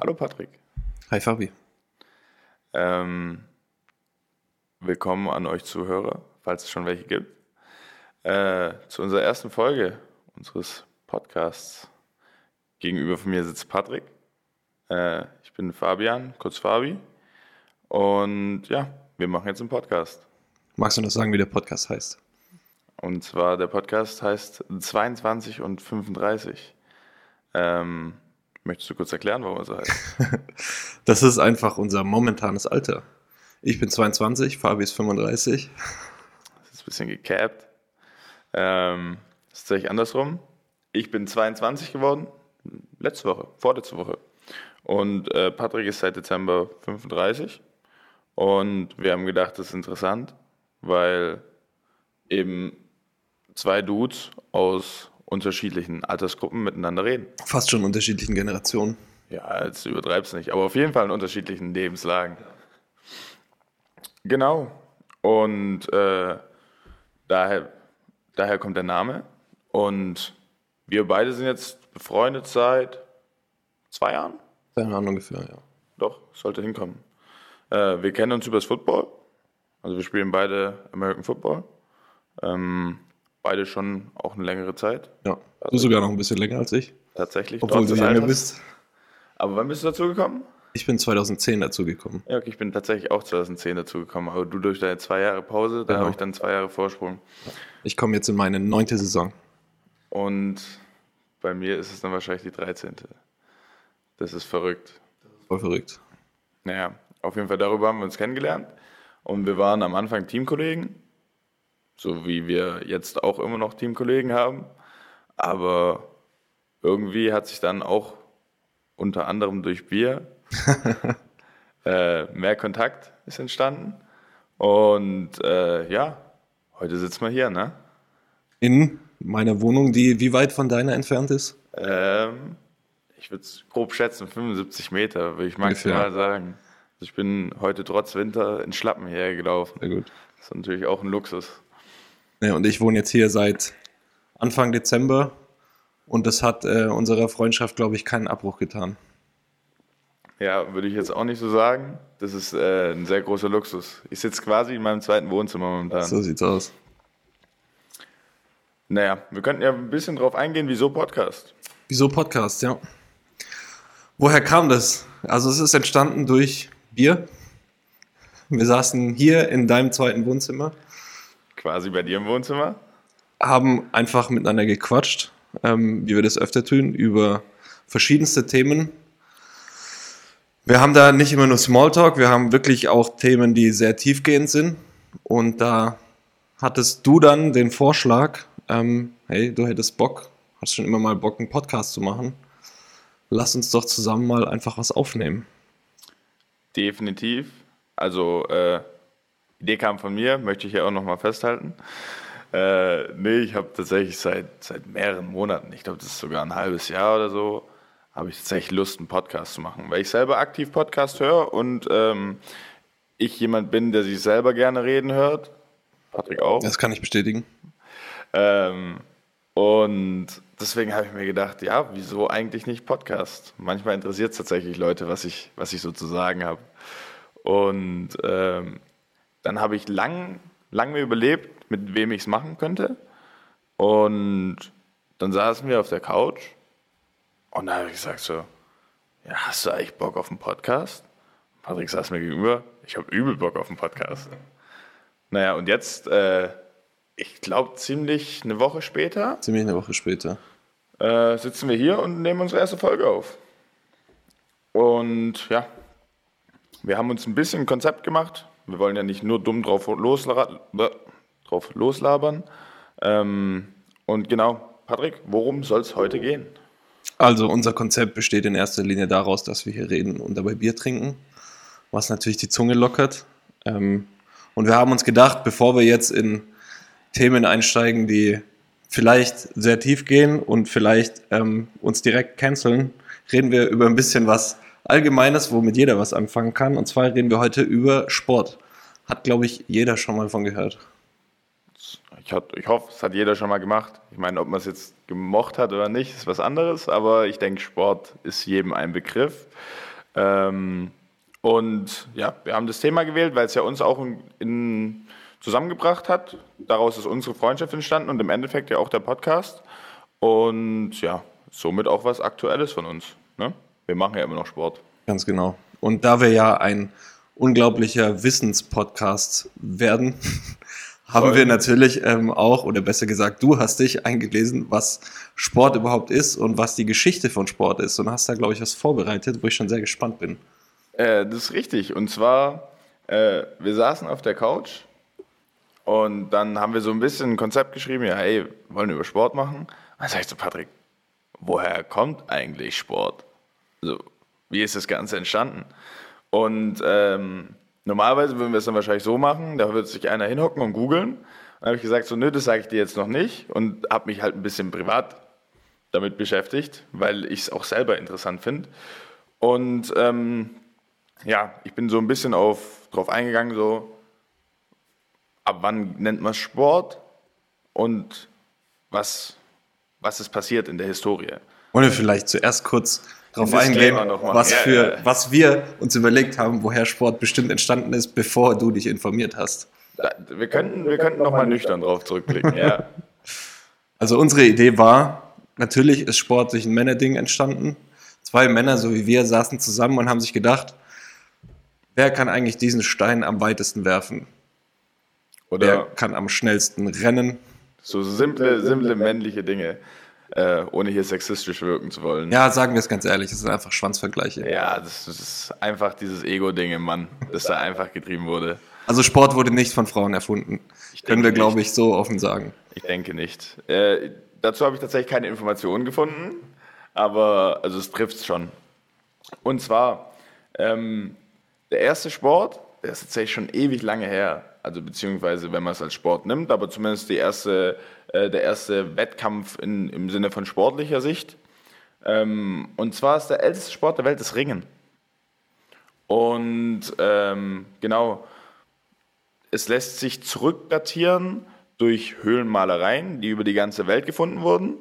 Hallo Patrick. Hi Fabi. Ähm, willkommen an euch Zuhörer, falls es schon welche gibt, äh, zu unserer ersten Folge unseres Podcasts. Gegenüber von mir sitzt Patrick. Äh, ich bin Fabian, kurz Fabi. Und ja, wir machen jetzt einen Podcast. Magst du noch sagen, wie der Podcast heißt? Und zwar der Podcast heißt 22 und 35. Ähm, möchtest du kurz erklären, warum er so heißt? das ist einfach unser momentanes Alter. Ich bin 22, Fabi ist 35. Das ist ein bisschen gecapped. Ähm, das ist tatsächlich andersrum. Ich bin 22 geworden, letzte Woche, vorletzte Woche. Und äh, Patrick ist seit Dezember 35. Und wir haben gedacht, das ist interessant, weil eben zwei Dudes aus unterschiedlichen Altersgruppen miteinander reden. Fast schon unterschiedlichen Generationen. Ja, jetzt übertreib's nicht, aber auf jeden Fall in unterschiedlichen Lebenslagen. Genau. Und äh, daher, daher kommt der Name. Und wir beide sind jetzt befreundet seit zwei Jahren. Zwei Jahren ungefähr, ja. Doch, sollte hinkommen. Äh, wir kennen uns übers Football. Also wir spielen beide American Football. Ähm, beide schon auch eine längere Zeit. Ja, du sogar noch ein bisschen länger als ich. Tatsächlich. Obwohl du jünger bist. Aber wann bist du dazu gekommen? Ich bin 2010 dazu gekommen. Ja, okay, ich bin tatsächlich auch 2010 dazu gekommen. Aber du durch deine zwei Jahre Pause, da genau. habe ich dann zwei Jahre Vorsprung. Ich komme jetzt in meine neunte Saison. Und bei mir ist es dann wahrscheinlich die 13. Das ist verrückt. Voll verrückt. Naja, auf jeden Fall darüber haben wir uns kennengelernt. Und wir waren am Anfang Teamkollegen so wie wir jetzt auch immer noch Teamkollegen haben. Aber irgendwie hat sich dann auch unter anderem durch Bier äh, mehr Kontakt ist entstanden. Und äh, ja, heute sitzen wir hier, ne? In meiner Wohnung, die wie weit von deiner entfernt ist? Ähm, ich würde es grob schätzen, 75 Meter, würde ich maximal Ungefähr. sagen. Also ich bin heute trotz Winter in Schlappen hierher gelaufen. Sehr gut. Das ist natürlich auch ein Luxus. Ja, und ich wohne jetzt hier seit Anfang Dezember und das hat äh, unserer Freundschaft, glaube ich, keinen Abbruch getan. Ja, würde ich jetzt auch nicht so sagen. Das ist äh, ein sehr großer Luxus. Ich sitze quasi in meinem zweiten Wohnzimmer momentan. So sieht's aus. Naja, wir könnten ja ein bisschen drauf eingehen, wieso Podcast? Wieso Podcast, ja. Woher kam das? Also es ist entstanden durch Bier. Wir saßen hier in deinem zweiten Wohnzimmer Quasi bei dir im Wohnzimmer? Haben einfach miteinander gequatscht, ähm, wie wir das öfter tun, über verschiedenste Themen. Wir haben da nicht immer nur Smalltalk, wir haben wirklich auch Themen, die sehr tiefgehend sind. Und da hattest du dann den Vorschlag, ähm, hey, du hättest Bock, hast schon immer mal Bock, einen Podcast zu machen. Lass uns doch zusammen mal einfach was aufnehmen. Definitiv. Also äh, Idee kam von mir, möchte ich ja auch nochmal festhalten. Äh, nee, ich habe tatsächlich seit, seit mehreren Monaten, ich glaube, das ist sogar ein halbes Jahr oder so, habe ich tatsächlich Lust, einen Podcast zu machen, weil ich selber aktiv Podcast höre und ähm, ich jemand bin, der sich selber gerne reden hört. Patrick auch. Das kann ich bestätigen. Ähm, und deswegen habe ich mir gedacht, ja, wieso eigentlich nicht Podcast? Manchmal interessiert es tatsächlich Leute, was ich, was ich so zu sagen habe. Und ähm, dann habe ich lang, lang mir überlebt, mit wem ich es machen könnte. Und dann saßen wir auf der Couch und da habe ich gesagt so, ja, hast du eigentlich Bock auf einen Podcast? Patrick saß mir gegenüber, ich habe übel Bock auf einen Podcast. Naja, und jetzt, äh, ich glaube, ziemlich eine Woche später. Ziemlich eine Woche später. Äh, sitzen wir hier und nehmen unsere erste Folge auf. Und ja, wir haben uns ein bisschen ein Konzept gemacht, wir wollen ja nicht nur dumm drauf, losla drauf loslabern. Ähm, und genau, Patrick, worum soll es heute gehen? Also unser Konzept besteht in erster Linie daraus, dass wir hier reden und dabei Bier trinken, was natürlich die Zunge lockert. Ähm, und wir haben uns gedacht, bevor wir jetzt in Themen einsteigen, die vielleicht sehr tief gehen und vielleicht ähm, uns direkt canceln, reden wir über ein bisschen was Allgemeines, womit jeder was anfangen kann. Und zwar reden wir heute über Sport. Hat, glaube ich, jeder schon mal von gehört. Ich, ich hoffe, es hat jeder schon mal gemacht. Ich meine, ob man es jetzt gemocht hat oder nicht, ist was anderes. Aber ich denke, Sport ist jedem ein Begriff. Ähm, und ja, wir haben das Thema gewählt, weil es ja uns auch in, in zusammengebracht hat. Daraus ist unsere Freundschaft entstanden und im Endeffekt ja auch der Podcast. Und ja, somit auch was Aktuelles von uns. Ne? Wir machen ja immer noch Sport. Ganz genau. Und da wir ja ein unglaublicher Wissenspodcast werden, haben wir natürlich ähm, auch, oder besser gesagt, du hast dich eingelesen, was Sport überhaupt ist und was die Geschichte von Sport ist. Und hast da, glaube ich, was vorbereitet, wo ich schon sehr gespannt bin. Äh, das ist richtig. Und zwar, äh, wir saßen auf der Couch und dann haben wir so ein bisschen ein Konzept geschrieben, ja, hey, wollen wir über Sport machen? Und dann sag ich zu Patrick, woher kommt eigentlich Sport? Also, wie ist das Ganze entstanden? Und ähm, normalerweise würden wir es dann wahrscheinlich so machen, da wird sich einer hinhocken und googeln. Dann habe ich gesagt, so, nö, das sage ich dir jetzt noch nicht und habe mich halt ein bisschen privat damit beschäftigt, weil ich es auch selber interessant finde. Und ähm, ja, ich bin so ein bisschen auf, drauf eingegangen, so, ab wann nennt man Sport und was, was ist passiert in der Historie. Wollen wir vielleicht zuerst kurz darauf Ein eingehen, was, für, was wir uns überlegt haben, woher Sport bestimmt entstanden ist, bevor du dich informiert hast. Da, wir könnten, wir könnten nochmal nüchtern drauf zurückblicken. Ja. Also unsere Idee war, natürlich ist Sport durch ein Männerding entstanden. Zwei Männer, so wie wir, saßen zusammen und haben sich gedacht, wer kann eigentlich diesen Stein am weitesten werfen? Wer Oder kann am schnellsten rennen? so simple, simple männliche Dinge, äh, ohne hier sexistisch wirken zu wollen. Ja, sagen wir es ganz ehrlich, das sind einfach Schwanzvergleiche. Ja, das, das ist einfach dieses Ego-Ding im Mann, das da einfach getrieben wurde. Also Sport wurde nicht von Frauen erfunden. Ich Können wir, glaube ich, so offen sagen. Ich denke nicht. Äh, dazu habe ich tatsächlich keine Informationen gefunden, aber also es trifft schon. Und zwar, ähm, der erste Sport, der ist tatsächlich schon ewig lange her. Also beziehungsweise, wenn man es als Sport nimmt, aber zumindest die erste, äh, der erste Wettkampf in, im Sinne von sportlicher Sicht. Ähm, und zwar ist der älteste Sport der Welt das Ringen. Und ähm, genau, es lässt sich zurückdatieren durch Höhlenmalereien, die über die ganze Welt gefunden wurden.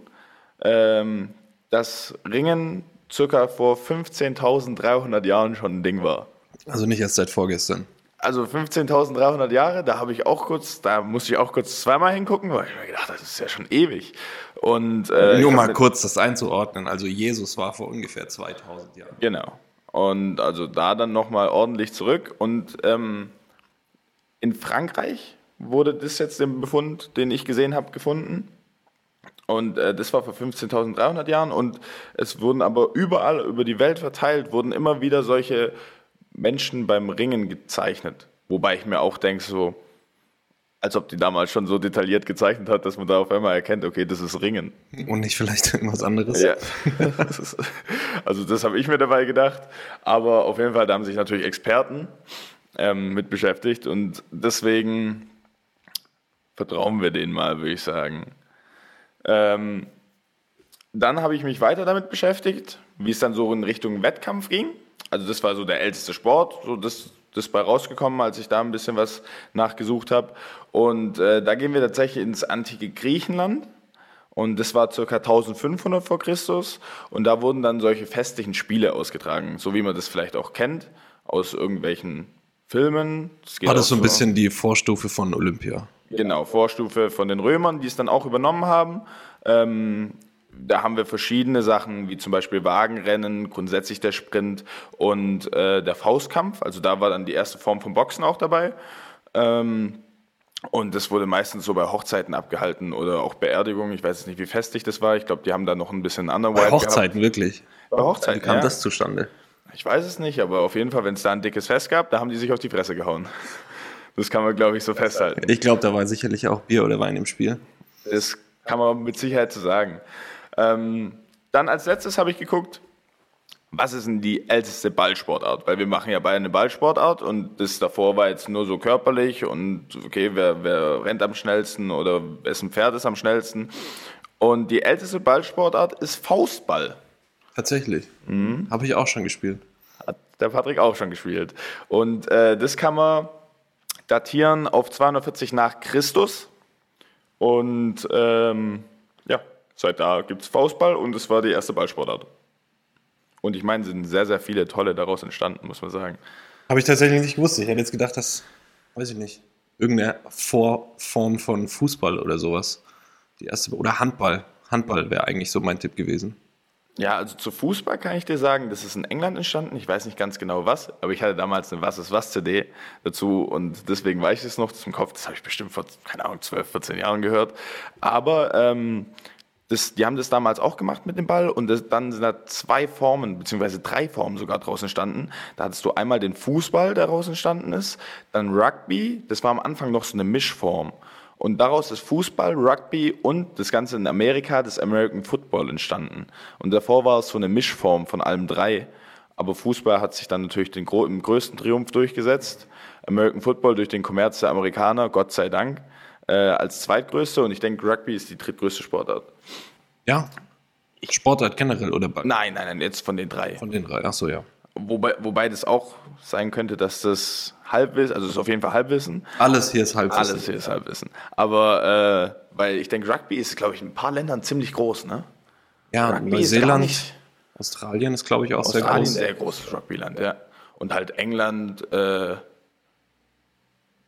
Ähm, dass Ringen circa vor 15.300 Jahren schon ein Ding war. Also nicht erst seit vorgestern. Also 15.300 Jahre, da habe ich auch kurz, da musste ich auch kurz zweimal hingucken, weil ich mir gedacht, das ist ja schon ewig. Und äh, Nur mal kurz das einzuordnen. Also Jesus war vor ungefähr 2000 Jahren. Genau. Und also da dann nochmal ordentlich zurück. Und ähm, in Frankreich wurde das jetzt im Befund, den ich gesehen habe, gefunden. Und äh, das war vor 15.300 Jahren. Und es wurden aber überall über die Welt verteilt, wurden immer wieder solche Menschen beim Ringen gezeichnet. Wobei ich mir auch denke, so, als ob die damals schon so detailliert gezeichnet hat, dass man da auf einmal erkennt, okay, das ist Ringen. Und nicht vielleicht irgendwas anderes. Ja. Das ist, also das habe ich mir dabei gedacht. Aber auf jeden Fall, da haben sich natürlich Experten ähm, mit beschäftigt und deswegen vertrauen wir denen mal, würde ich sagen. Ähm, dann habe ich mich weiter damit beschäftigt, wie es dann so in Richtung Wettkampf ging. Also das war so der älteste Sport, so das, das bei rausgekommen, als ich da ein bisschen was nachgesucht habe. Und äh, da gehen wir tatsächlich ins antike Griechenland. Und das war ca. 1500 vor Christus. Und da wurden dann solche festlichen Spiele ausgetragen, so wie man das vielleicht auch kennt aus irgendwelchen Filmen. geht War das so ein bisschen die Vorstufe von Olympia? Genau, Vorstufe von den Römern, die es dann auch übernommen haben. Ähm, da haben wir verschiedene Sachen, wie zum Beispiel Wagenrennen, grundsätzlich der Sprint und äh, der Faustkampf. Also da war dann die erste Form von Boxen auch dabei. Ähm, und das wurde meistens so bei Hochzeiten abgehalten oder auch Beerdigungen. Ich weiß jetzt nicht, wie festlich das war. Ich glaube, die haben da noch ein bisschen anderen Bei Hochzeiten, wirklich. Gehabt. Bei Hochzeiten, Wie kam ja. das zustande? Ich weiß es nicht, aber auf jeden Fall, wenn es da ein dickes Fest gab, da haben die sich auf die Fresse gehauen. Das kann man, glaube ich, so festhalten. Ich glaube, da war sicherlich auch Bier oder Wein im Spiel. Das kann man mit Sicherheit so sagen. Ähm, dann als letztes habe ich geguckt, was ist denn die älteste Ballsportart? Weil wir machen ja beide eine Ballsportart und das davor war jetzt nur so körperlich und okay, wer, wer rennt am schnellsten oder wessen Pferd ist am schnellsten. Und die älteste Ballsportart ist Faustball. Tatsächlich. Mhm. Habe ich auch schon gespielt. Hat der Patrick auch schon gespielt. Und äh, das kann man datieren auf 240 nach Christus. Und ähm, seit da gibt es Faustball und es war die erste Ballsportart. Und ich meine, sind sehr, sehr viele tolle daraus entstanden, muss man sagen. Habe ich tatsächlich nicht gewusst. Ich hätte jetzt gedacht, dass, weiß ich nicht, irgendeine Vorform von Fußball oder sowas. Die erste, oder Handball. Handball wäre eigentlich so mein Tipp gewesen. Ja, also zu Fußball kann ich dir sagen, das ist in England entstanden. Ich weiß nicht ganz genau was, aber ich hatte damals eine Was ist was CD dazu und deswegen weiß ich es noch zum Kopf. Das habe ich bestimmt vor, keine Ahnung, 12, 14 Jahren gehört. Aber ähm, das, die haben das damals auch gemacht mit dem Ball und das, dann sind da zwei Formen, beziehungsweise drei Formen sogar draußen entstanden. Da hattest du einmal den Fußball, der daraus entstanden ist, dann Rugby, das war am Anfang noch so eine Mischform. Und daraus ist Fußball, Rugby und das Ganze in Amerika, das American Football entstanden. Und davor war es so eine Mischform von allem drei. Aber Fußball hat sich dann natürlich den im größten Triumph durchgesetzt. American Football durch den Kommerz der Amerikaner, Gott sei Dank äh, als zweitgrößte und ich denke, Rugby ist die drittgrößte Sportart. Ja. Sportart generell oder bei? Nein, nein, nein, jetzt von den drei. Von den drei, ach so, ja. Wobei, wobei das auch sein könnte, dass das Halbwissen, also es ist auf jeden Fall Halbwissen. Alles hier ist Halbwissen. Alles hier ist Halbwissen. Aber, äh, weil ich denke, Rugby ist, glaube ich, in ein paar Ländern ziemlich groß, ne? Ja, Rugby Neuseeland, Australien ist, glaube ich, auch Australien sehr groß. sehr großes Rugbyland, ja. Und halt England, äh,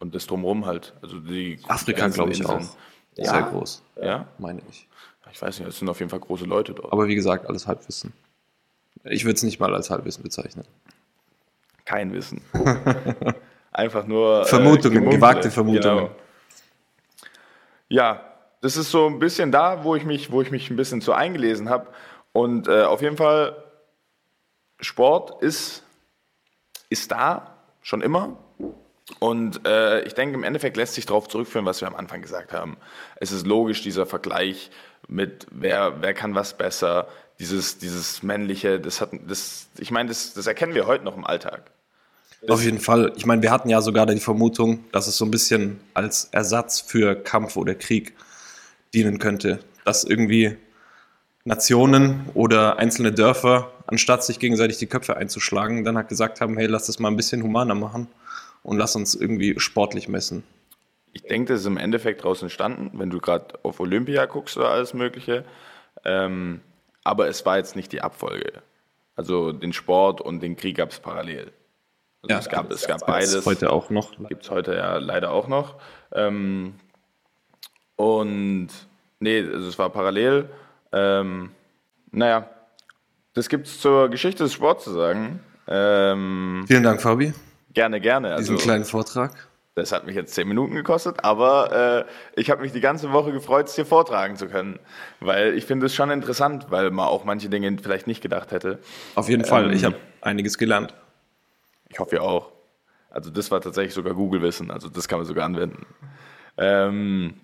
und das drumherum halt. Also die Afrika, glaube ich, auch. Ja? Sehr groß. Ja? Meine ich. Ich weiß nicht, es sind auf jeden Fall große Leute dort. Aber wie gesagt, alles Halbwissen. Ich würde es nicht mal als Halbwissen bezeichnen. Kein Wissen. Einfach nur. Äh, Vermutungen, äh, gewagte Vermutungen. Genau. Ja, das ist so ein bisschen da, wo ich mich, wo ich mich ein bisschen zu eingelesen habe. Und äh, auf jeden Fall, Sport ist, ist da, schon immer. Und äh, ich denke, im Endeffekt lässt sich darauf zurückführen, was wir am Anfang gesagt haben. Es ist logisch, dieser Vergleich mit, wer, wer kann was besser, dieses, dieses männliche, das hat, das, ich meine, das, das erkennen wir heute noch im Alltag. Das Auf jeden Fall. Ich meine, wir hatten ja sogar die Vermutung, dass es so ein bisschen als Ersatz für Kampf oder Krieg dienen könnte. Dass irgendwie Nationen oder einzelne Dörfer, anstatt sich gegenseitig die Köpfe einzuschlagen, dann halt gesagt haben, hey, lass das mal ein bisschen humaner machen und lass uns irgendwie sportlich messen. Ich denke, das ist im Endeffekt daraus entstanden, wenn du gerade auf Olympia guckst oder alles Mögliche. Ähm, aber es war jetzt nicht die Abfolge. Also den Sport und den Krieg gab es parallel. Also ja, es gab, es gab beides. Heute auch noch. Gibt es heute ja leider auch noch. Ähm, und nee, also es war parallel. Ähm, naja, das gibt es zur Geschichte des Sports zu sagen. Ähm, Vielen Dank, Fabi. Gerne, gerne. Diesen also, kleinen Vortrag. Das hat mich jetzt zehn Minuten gekostet, aber äh, ich habe mich die ganze Woche gefreut, es dir vortragen zu können. Weil ich finde es schon interessant, weil man auch manche Dinge vielleicht nicht gedacht hätte. Auf jeden ähm, Fall, ich habe einiges gelernt. Ich hoffe ja auch. Also das war tatsächlich sogar Google-Wissen, also das kann man sogar anwenden. Ähm,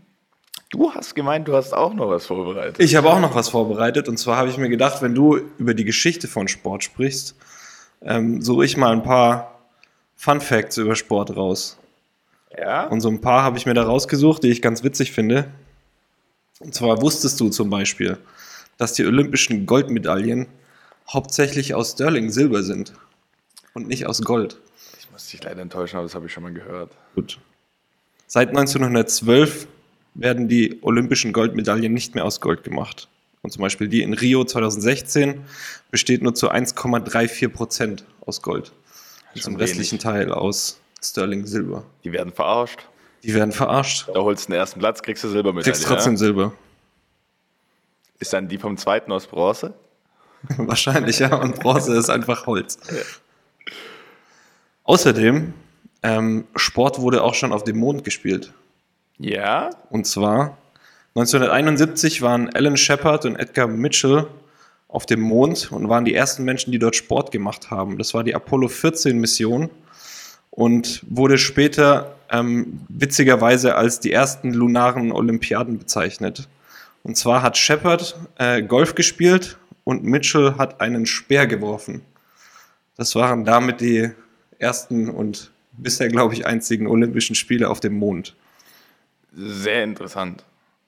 du hast gemeint, du hast auch noch was vorbereitet. Ich habe auch noch was vorbereitet und zwar habe ich mir gedacht, wenn du über die Geschichte von Sport sprichst, ähm, suche ich mal ein paar Fun Facts über Sport raus. Ja. Und so ein paar habe ich mir da rausgesucht, die ich ganz witzig finde. Und zwar wusstest du zum Beispiel, dass die olympischen Goldmedaillen hauptsächlich aus Sterling Silber sind und nicht aus Gold. Ich muss dich leider enttäuschen, aber das habe ich schon mal gehört. Gut. Seit 1912 werden die olympischen Goldmedaillen nicht mehr aus Gold gemacht. Und zum Beispiel die in Rio 2016 besteht nur zu 1,34 Prozent aus Gold und zum restlichen Teil aus Sterling Silber. Die werden verarscht. Die werden verarscht. Da holst du den ersten Platz, kriegst du Silbermedaille. Kriegst trotzdem ja? Silber. Ist dann die vom zweiten aus Bronze? Wahrscheinlich, ja. Und Bronze ist einfach Holz. Ja. Außerdem, ähm, Sport wurde auch schon auf dem Mond gespielt. Ja. Und zwar 1971 waren Alan Shepard und Edgar Mitchell auf dem Mond und waren die ersten Menschen, die dort Sport gemacht haben. Das war die Apollo 14 Mission und wurde später ähm, witzigerweise als die ersten lunaren Olympiaden bezeichnet. Und zwar hat Shepard äh, Golf gespielt und Mitchell hat einen Speer geworfen. Das waren damit die ersten und bisher, glaube ich, einzigen Olympischen Spiele auf dem Mond. Sehr interessant.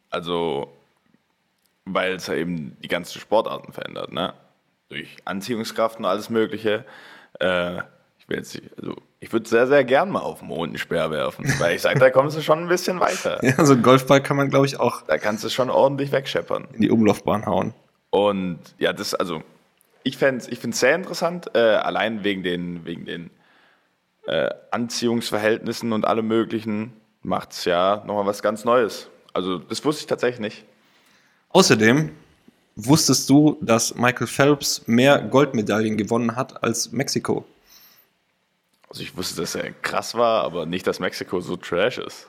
Also weil es ja eben die ganzen Sportarten verändert, ne? Durch Anziehungskraft und alles Mögliche. Äh, ich will jetzt, also ich würde sehr, sehr gern mal auf den Mond einen Speer werfen, weil ich sage, da kommst du schon ein bisschen weiter. Ja, so einen Golfball kann man, glaube ich, auch. Da kannst du schon ordentlich wegscheppern. In die Umlaufbahn hauen. Und ja, das, also ich fände es ich find's sehr interessant, äh, allein wegen den, wegen den äh, Anziehungsverhältnissen und allem Möglichen macht es ja nochmal was ganz Neues. Also, das wusste ich tatsächlich nicht. Außerdem wusstest du, dass Michael Phelps mehr Goldmedaillen gewonnen hat als Mexiko? Also, ich wusste, dass er krass war, aber nicht, dass Mexiko so trash ist.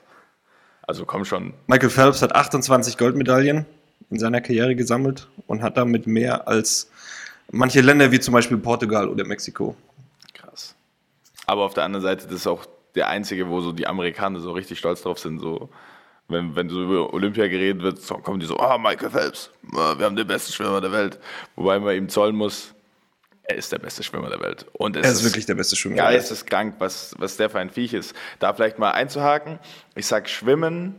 Also, komm schon. Michael Phelps hat 28 Goldmedaillen in seiner Karriere gesammelt und hat damit mehr als manche Länder wie zum Beispiel Portugal oder Mexiko. Krass. Aber auf der anderen Seite, das ist auch der einzige, wo so die Amerikaner so richtig stolz drauf sind. So, wenn, wenn so über Olympia geredet wird, so kommen die so, ah, Michael Phelps, ah, wir haben den besten Schwimmer der Welt. Wobei man ihm zollen muss, er ist der beste Schwimmer der Welt. Und es Er ist wirklich der beste Schwimmer. der Welt. ist es krank, was, was der für ein Viech ist. Da vielleicht mal einzuhaken. Ich sag Schwimmen,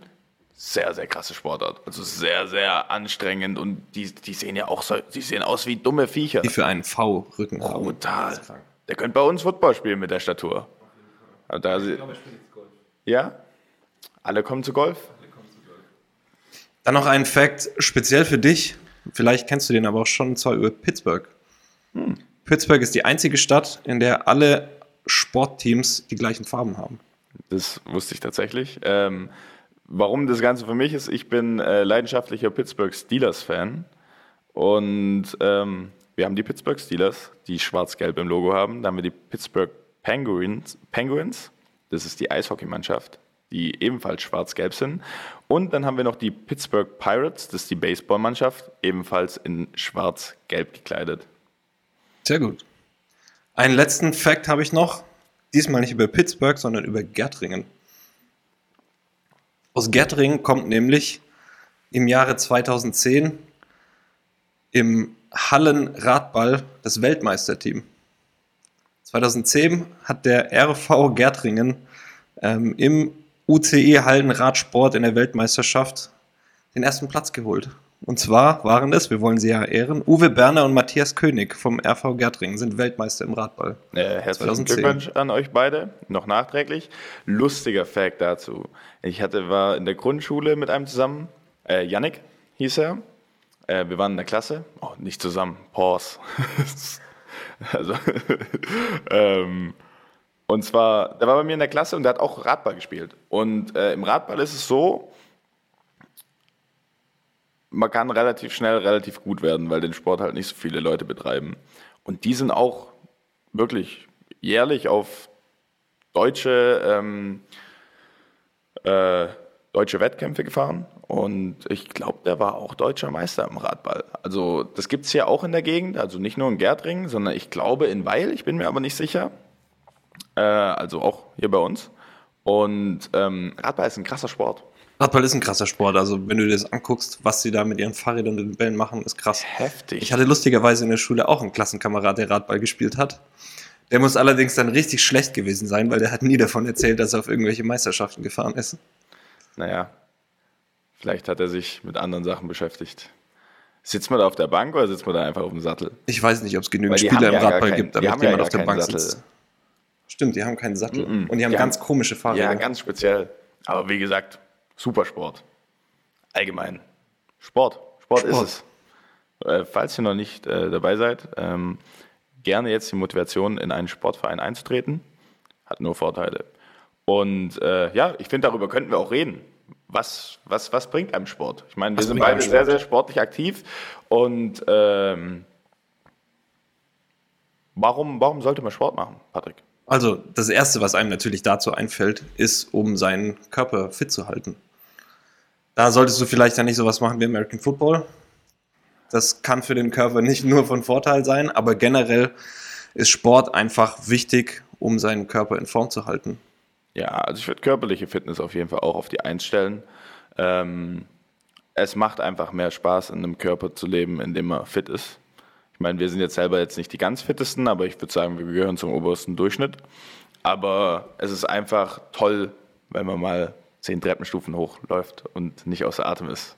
sehr, sehr krasse Sportart. Also sehr, sehr anstrengend und die, die sehen ja auch so, die sehen aus wie dumme Viecher. Die für einen V-Rücken haben. Brutal. Ist. Der könnte bei uns Football spielen mit der Statur. Da sie, ja? Alle kommen zu Golf? Dann noch ein Fact speziell für dich. Vielleicht kennst du den aber auch schon, und zwar über Pittsburgh. Pittsburgh ist die einzige Stadt, in der alle Sportteams die gleichen Farben haben. Das wusste ich tatsächlich. Ähm, warum das Ganze für mich ist, ich bin äh, leidenschaftlicher Pittsburgh Steelers-Fan. Und ähm, wir haben die Pittsburgh Steelers, die schwarz-gelb im Logo haben. Dann haben wir die Pittsburgh Penguins. Penguins. Das ist die Eishockeymannschaft, die ebenfalls schwarz-gelb sind. Und dann haben wir noch die Pittsburgh Pirates, das ist die Baseballmannschaft, ebenfalls in schwarz-gelb gekleidet. Sehr gut. Einen letzten Fact habe ich noch. Diesmal nicht über Pittsburgh, sondern über Gärtringen. Aus Gärtringen kommt nämlich im Jahre 2010 im Hallenradball das Weltmeisterteam. 2010 hat der RV Gärtringen ähm, im UCE Hallenradsport in der Weltmeisterschaft den ersten Platz geholt. Und zwar waren es, wir wollen sie ja ehren, Uwe Berner und Matthias König vom RV Gärtringen sind Weltmeister im Radball. Äh, herzlichen 2010. Glückwunsch an euch beide, noch nachträglich. Lustiger Fact dazu. Ich hatte, war in der Grundschule mit einem zusammen, äh, Yannick hieß er. Äh, wir waren in der Klasse, oh, nicht zusammen, Pause. also, ähm, und zwar, der war bei mir in der Klasse und der hat auch Radball gespielt. Und äh, im Radball ist es so, man kann relativ schnell relativ gut werden, weil den Sport halt nicht so viele Leute betreiben. Und die sind auch wirklich jährlich auf deutsche, ähm, äh, deutsche Wettkämpfe gefahren. Und ich glaube, der war auch deutscher Meister im Radball. Also das gibt es hier auch in der Gegend, also nicht nur in Gärtringen, sondern ich glaube in Weil, ich bin mir aber nicht sicher. Äh, also auch hier bei uns. Und ähm, Radball ist ein krasser Sport. Radball ist ein krasser Sport. Also, wenn du dir das anguckst, was sie da mit ihren Fahrrädern und den Bällen machen, ist krass. Heftig. Ich hatte lustigerweise in der Schule auch einen Klassenkamerad, der Radball gespielt hat. Der muss allerdings dann richtig schlecht gewesen sein, weil der hat nie davon erzählt, dass er auf irgendwelche Meisterschaften gefahren ist. Naja, vielleicht hat er sich mit anderen Sachen beschäftigt. Sitzt man da auf der Bank oder sitzt man da einfach auf dem Sattel? Ich weiß nicht, ob es genügend Spieler im ja Radball kein- gibt, damit ja jemand gar auf der Bank Sattel. sitzt. Stimmt, die haben keinen Sattel. Mhm. Und die haben Die ganz haben- komische Fahrräder. Ja, ganz speziell. Aber wie gesagt, Supersport. Allgemein. Sport. Sport, Sport. ist es. Äh, falls ihr noch nicht äh, dabei seid, ähm, gerne jetzt die Motivation, in einen Sportverein einzutreten. Hat nur Vorteile. Und äh, ja, ich finde, darüber könnten wir auch reden. Was, was, was bringt einem Sport? Ich meine, wir Was sind beide sehr, Sport? sehr sportlich aktiv. Und ähm, warum, warum sollte man Sport machen, Patrick? Also, das Erste, was einem natürlich dazu einfällt, ist, um seinen Körper fit zu halten. Da solltest du vielleicht dann nicht sowas machen wie American Football. Das kann für den Körper nicht nur von Vorteil sein, aber generell ist Sport einfach wichtig, um seinen Körper in Form zu halten. Ja, also ich würde körperliche Fitness auf jeden Fall auch auf die Eins stellen. Ähm, es macht einfach mehr Spaß, in einem Körper zu leben, in dem man fit ist. Ich meine, wir sind jetzt selber jetzt nicht die ganz fittesten, aber ich würde sagen, wir gehören zum obersten Durchschnitt. Aber es ist einfach toll, wenn man mal zehn Treppenstufen hochläuft und nicht außer Atem ist.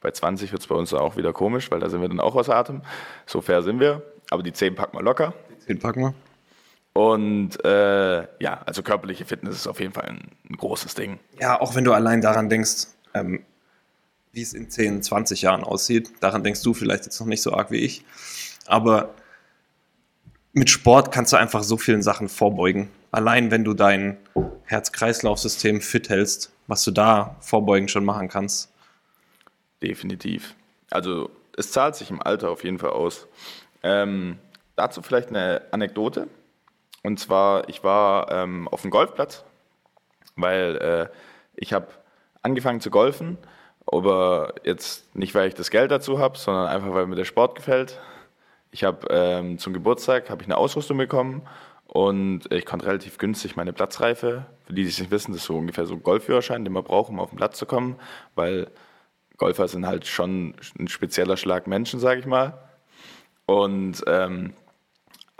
Bei 20 wird es bei uns auch wieder komisch, weil da sind wir dann auch außer Atem. So fair sind wir. Aber die 10 packen wir locker. Den packen wir. Und äh, ja, also körperliche Fitness ist auf jeden Fall ein, ein großes Ding. Ja, auch wenn du allein daran denkst, ähm, wie es in 10, 20 Jahren aussieht, daran denkst du vielleicht jetzt noch nicht so arg wie ich. Aber mit Sport kannst du einfach so vielen Sachen vorbeugen. Allein wenn du dein Herz-Kreislauf-System fit hältst, was du da vorbeugen schon machen kannst. Definitiv. Also es zahlt sich im Alter auf jeden Fall aus. Ähm, dazu vielleicht eine Anekdote. Und zwar, ich war ähm, auf dem Golfplatz, weil äh, ich habe angefangen zu golfen, aber jetzt nicht, weil ich das Geld dazu habe, sondern einfach, weil mir der Sport gefällt. Ich habe ähm, zum Geburtstag habe ich eine Ausrüstung bekommen und ich konnte relativ günstig meine Platzreife, für die, die es nicht wissen, das ist so ungefähr so ein Golfführerschein, den man braucht, um auf den Platz zu kommen, weil Golfer sind halt schon ein spezieller Schlag Menschen, sage ich mal. Und ähm,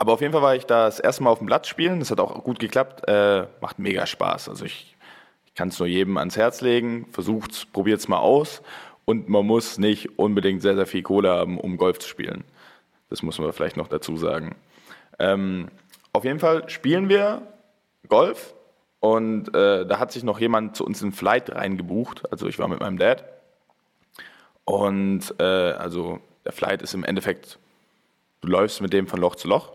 aber auf jeden Fall war ich da das erste Mal auf dem Platz spielen. Das hat auch gut geklappt. Äh, macht mega Spaß. Also ich, ich kann es nur jedem ans Herz legen. Versucht's, probiert's mal aus. Und man muss nicht unbedingt sehr, sehr viel Kohle haben, um Golf zu spielen. Das muss man vielleicht noch dazu sagen. Ähm, auf jeden Fall spielen wir Golf und äh, da hat sich noch jemand zu uns in Flight reingebucht. Also ich war mit meinem Dad. Und äh, also der Flight ist im Endeffekt, du läufst mit dem von Loch zu Loch.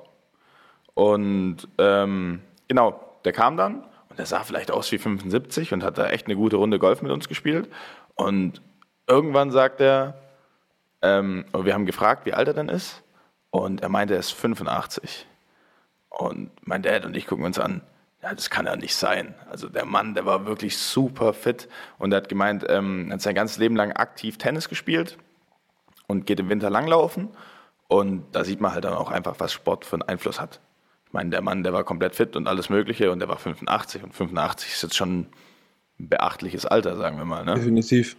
Und ähm, genau, der kam dann und der sah vielleicht aus wie 75 und hat da echt eine gute Runde Golf mit uns gespielt. Und irgendwann sagt er, ähm, wir haben gefragt, wie alt er denn ist. Und er meinte, er ist 85. Und mein Dad und ich gucken uns an, ja, das kann ja nicht sein. Also der Mann, der war wirklich super fit und er hat gemeint, ähm, er hat sein ganzes Leben lang aktiv Tennis gespielt und geht im Winter langlaufen. Und da sieht man halt dann auch einfach, was Sport für einen Einfluss hat. Ich meine, der Mann, der war komplett fit und alles Mögliche und der war 85 und 85 ist jetzt schon ein beachtliches Alter, sagen wir mal. Ne? Definitiv.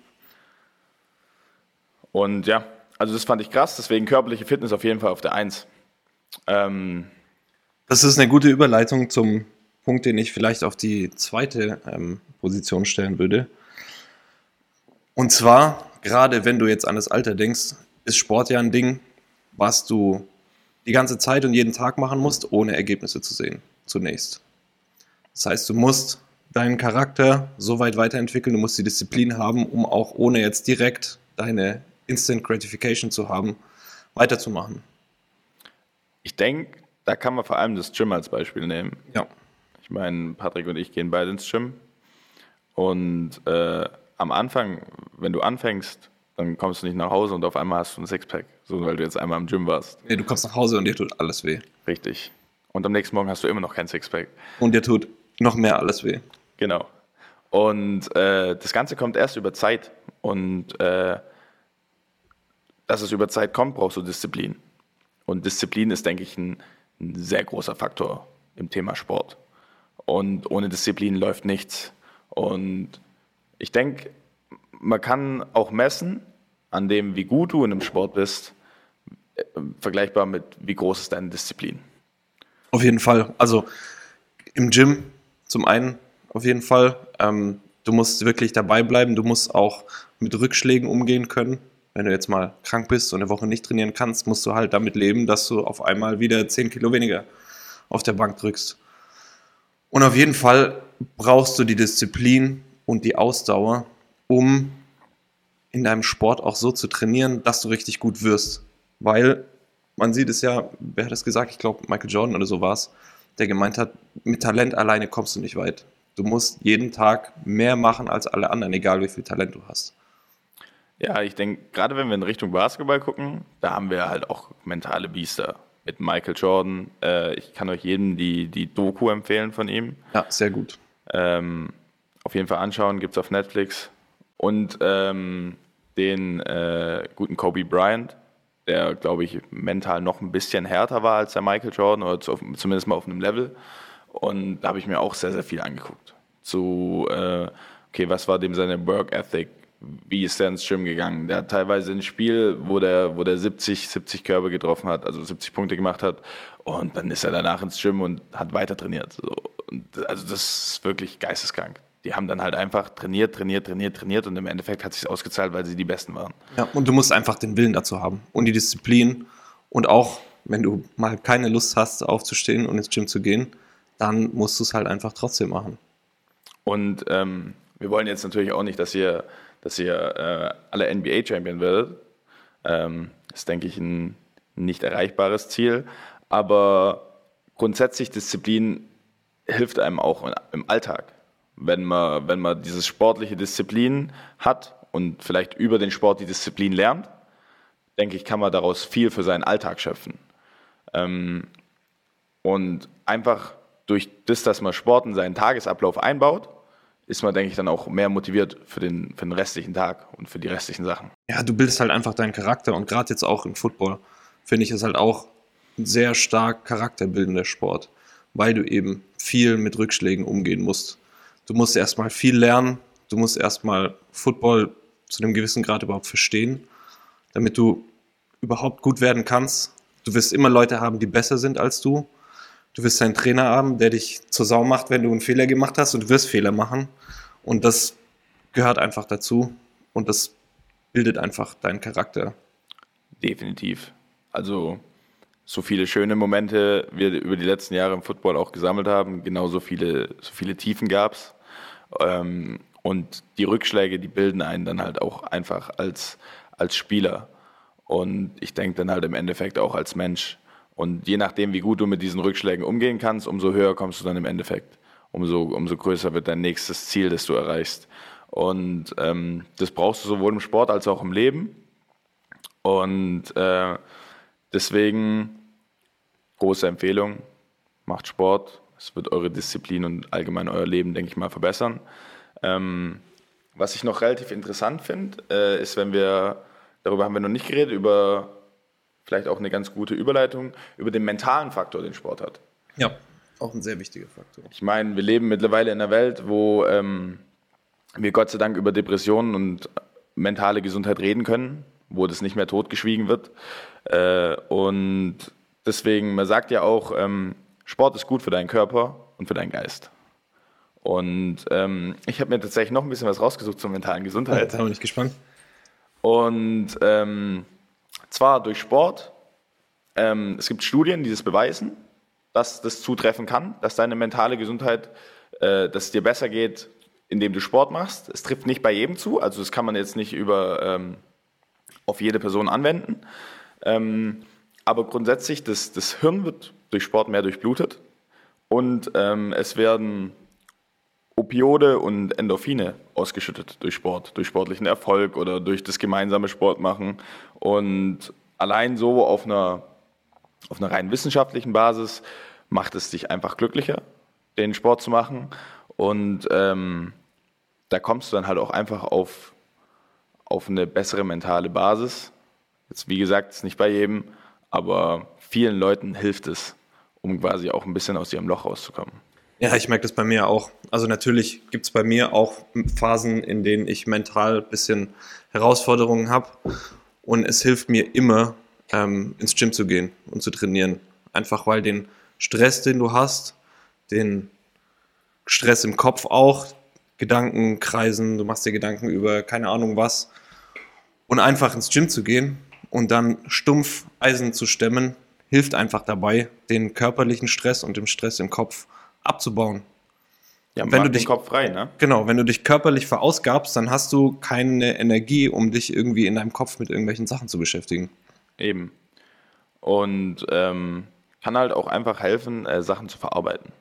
Und ja, also das fand ich krass, deswegen körperliche Fitness auf jeden Fall auf der Eins. Ähm, das ist eine gute Überleitung zum Punkt, den ich vielleicht auf die zweite ähm, Position stellen würde. Und zwar, gerade wenn du jetzt an das Alter denkst, ist Sport ja ein Ding, was du die ganze Zeit und jeden Tag machen musst, ohne Ergebnisse zu sehen, zunächst. Das heißt, du musst deinen Charakter so weit weiterentwickeln, du musst die Disziplin haben, um auch ohne jetzt direkt deine Instant Gratification zu haben, weiterzumachen. Ich denke, da kann man vor allem das Gym als Beispiel nehmen. Ja. Ich meine, Patrick und ich gehen beide ins Gym. Und äh, am Anfang, wenn du anfängst, dann kommst du nicht nach Hause und auf einmal hast du ein Sixpack, so weil du jetzt einmal im Gym warst. Nee, du kommst nach Hause und dir tut alles weh. Richtig. Und am nächsten Morgen hast du immer noch kein Sixpack. Und dir tut noch mehr alles weh. Genau. Und äh, das Ganze kommt erst über Zeit. Und äh, dass es über Zeit kommt, brauchst du Disziplin. Und Disziplin ist, denke ich, ein, ein sehr großer Faktor im Thema Sport. Und ohne Disziplin läuft nichts. Und ich denke, man kann auch messen an dem, wie gut du in einem Sport bist, äh, vergleichbar mit, wie groß ist deine Disziplin. Auf jeden Fall. Also im Gym zum einen auf jeden Fall. Ähm, du musst wirklich dabei bleiben. Du musst auch mit Rückschlägen umgehen können. Wenn du jetzt mal krank bist und eine Woche nicht trainieren kannst, musst du halt damit leben, dass du auf einmal wieder 10 Kilo weniger auf der Bank drückst. Und auf jeden Fall brauchst du die Disziplin und die Ausdauer, um in deinem Sport auch so zu trainieren, dass du richtig gut wirst. Weil man sieht es ja, wer hat das gesagt? Ich glaube, Michael Jordan oder so war es, der gemeint hat, mit Talent alleine kommst du nicht weit. Du musst jeden Tag mehr machen als alle anderen, egal wie viel Talent du hast. Ja, ich denke, gerade wenn wir in Richtung Basketball gucken, da haben wir halt auch mentale Biester mit Michael Jordan. Äh, ich kann euch jedem die, die Doku empfehlen von ihm. Ja, sehr gut. Ähm, auf jeden Fall anschauen, gibt es auf Netflix. Und ähm, den äh, guten Kobe Bryant, der, glaube ich, mental noch ein bisschen härter war als der Michael Jordan, oder zu, zumindest mal auf einem Level. Und da habe ich mir auch sehr, sehr viel angeguckt. Zu, äh, okay, was war dem seine Work Ethic? Wie ist der ins Gym gegangen? Der hat teilweise ein Spiel, wo der, wo der 70, 70 Körbe getroffen hat, also 70 Punkte gemacht hat. Und dann ist er danach ins Gym und hat weiter trainiert. So. Und also das ist wirklich geisteskrank die haben dann halt einfach trainiert, trainiert, trainiert, trainiert und im Endeffekt hat sich ausgezahlt, weil sie die Besten waren. Ja, und du musst einfach den Willen dazu haben und die Disziplin und auch, wenn du mal keine Lust hast, aufzustehen und ins Gym zu gehen, dann musst du es halt einfach trotzdem machen. Und ähm, wir wollen jetzt natürlich auch nicht, dass ihr, dass ihr äh, alle NBA-Champion werdet. Ähm, ist, denke ich, ein nicht erreichbares Ziel. Aber grundsätzlich Disziplin hilft einem auch im Alltag. Wenn man, wenn man dieses sportliche Disziplin hat und vielleicht über den Sport die Disziplin lernt, denke ich, kann man daraus viel für seinen Alltag schöpfen. Ähm, und einfach durch das, dass man Sport in seinen Tagesablauf einbaut, ist man, denke ich, dann auch mehr motiviert für den, für den restlichen Tag und für die restlichen Sachen. Ja, du bildest halt einfach deinen Charakter und gerade jetzt auch im Football finde ich es halt auch ein sehr stark charakterbildender Sport, weil du eben viel mit Rückschlägen umgehen musst. Du musst erstmal viel lernen, du musst erstmal Football zu einem gewissen Grad überhaupt verstehen, damit du überhaupt gut werden kannst. Du wirst immer Leute haben, die besser sind als du. Du wirst einen Trainer haben, der dich zur Sau macht, wenn du einen Fehler gemacht hast und du wirst Fehler machen. Und das gehört einfach dazu und das bildet einfach deinen Charakter. Definitiv. Also so viele schöne Momente wir über die letzten Jahre im Football auch gesammelt haben, genauso viele, so viele Tiefen gab es. Ähm, und die Rückschläge, die bilden einen dann halt auch einfach als, als Spieler. Und ich denke dann halt im Endeffekt auch als Mensch. Und je nachdem, wie gut du mit diesen Rückschlägen umgehen kannst, umso höher kommst du dann im Endeffekt. Umso, umso größer wird dein nächstes Ziel, das du erreichst. Und ähm, das brauchst du sowohl im Sport als auch im Leben. Und äh, deswegen große Empfehlung, macht Sport. Es wird eure Disziplin und allgemein euer Leben, denke ich mal, verbessern. Ähm, was ich noch relativ interessant finde, äh, ist, wenn wir, darüber haben wir noch nicht geredet, über vielleicht auch eine ganz gute Überleitung, über den mentalen Faktor, den Sport hat. Ja, auch ein sehr wichtiger Faktor. Ich meine, wir leben mittlerweile in einer Welt, wo ähm, wir Gott sei Dank über Depressionen und mentale Gesundheit reden können, wo das nicht mehr totgeschwiegen wird. Äh, und deswegen, man sagt ja auch, ähm, Sport ist gut für deinen Körper und für deinen Geist. Und ähm, ich habe mir tatsächlich noch ein bisschen was rausgesucht zur mentalen Gesundheit. Da bin ich gespannt. Und ähm, zwar durch Sport. Ähm, es gibt Studien, die das beweisen, dass das zutreffen kann, dass deine mentale Gesundheit, äh, dass es dir besser geht, indem du Sport machst. Es trifft nicht bei jedem zu, also das kann man jetzt nicht über ähm, auf jede Person anwenden. Ähm, aber grundsätzlich, das, das Hirn wird durch Sport mehr durchblutet und ähm, es werden Opiode und Endorphine ausgeschüttet durch Sport, durch sportlichen Erfolg oder durch das gemeinsame Sportmachen. Und allein so auf einer, auf einer rein wissenschaftlichen Basis macht es dich einfach glücklicher, den Sport zu machen. Und ähm, da kommst du dann halt auch einfach auf, auf eine bessere mentale Basis. Jetzt, wie gesagt, ist nicht bei jedem, aber vielen Leuten hilft es, um quasi auch ein bisschen aus ihrem Loch rauszukommen. Ja, ich merke das bei mir auch. Also natürlich gibt es bei mir auch Phasen, in denen ich mental ein bisschen Herausforderungen habe. Und es hilft mir immer, ähm, ins Gym zu gehen und zu trainieren. Einfach weil den Stress, den du hast, den Stress im Kopf auch, Gedanken kreisen, du machst dir Gedanken über keine Ahnung was. Und einfach ins Gym zu gehen und dann stumpf Eisen zu stemmen, hilft einfach dabei, den körperlichen Stress und den Stress im Kopf abzubauen. Ja, wenn du dich Kopf frei, ne? Genau, wenn du dich körperlich verausgabst, dann hast du keine Energie, um dich irgendwie in deinem Kopf mit irgendwelchen Sachen zu beschäftigen. Eben. Und ähm, kann halt auch einfach helfen, äh, Sachen zu verarbeiten.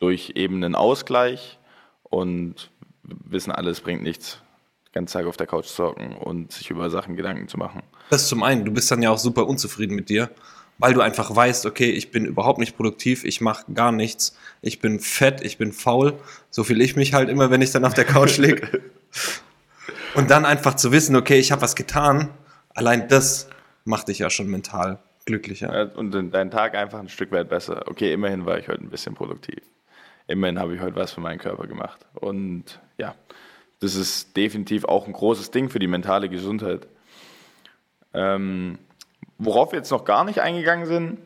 Durch eben einen Ausgleich und wissen, alles bringt nichts. Den ganzen Tag auf der Couch zu hocken und sich über Sachen Gedanken zu machen. Das ist zum einen, du bist dann ja auch super unzufrieden mit dir weil du einfach weißt, okay, ich bin überhaupt nicht produktiv, ich mache gar nichts, ich bin fett, ich bin faul, so fühle ich mich halt immer, wenn ich dann auf der Couch liege. Und dann einfach zu wissen, okay, ich habe was getan, allein das macht dich ja schon mental glücklicher. Und dein Tag einfach ein Stück weit besser. Okay, immerhin war ich heute ein bisschen produktiv. Immerhin habe ich heute was für meinen Körper gemacht. Und ja, das ist definitiv auch ein großes Ding für die mentale Gesundheit. Ähm, Worauf wir jetzt noch gar nicht eingegangen sind,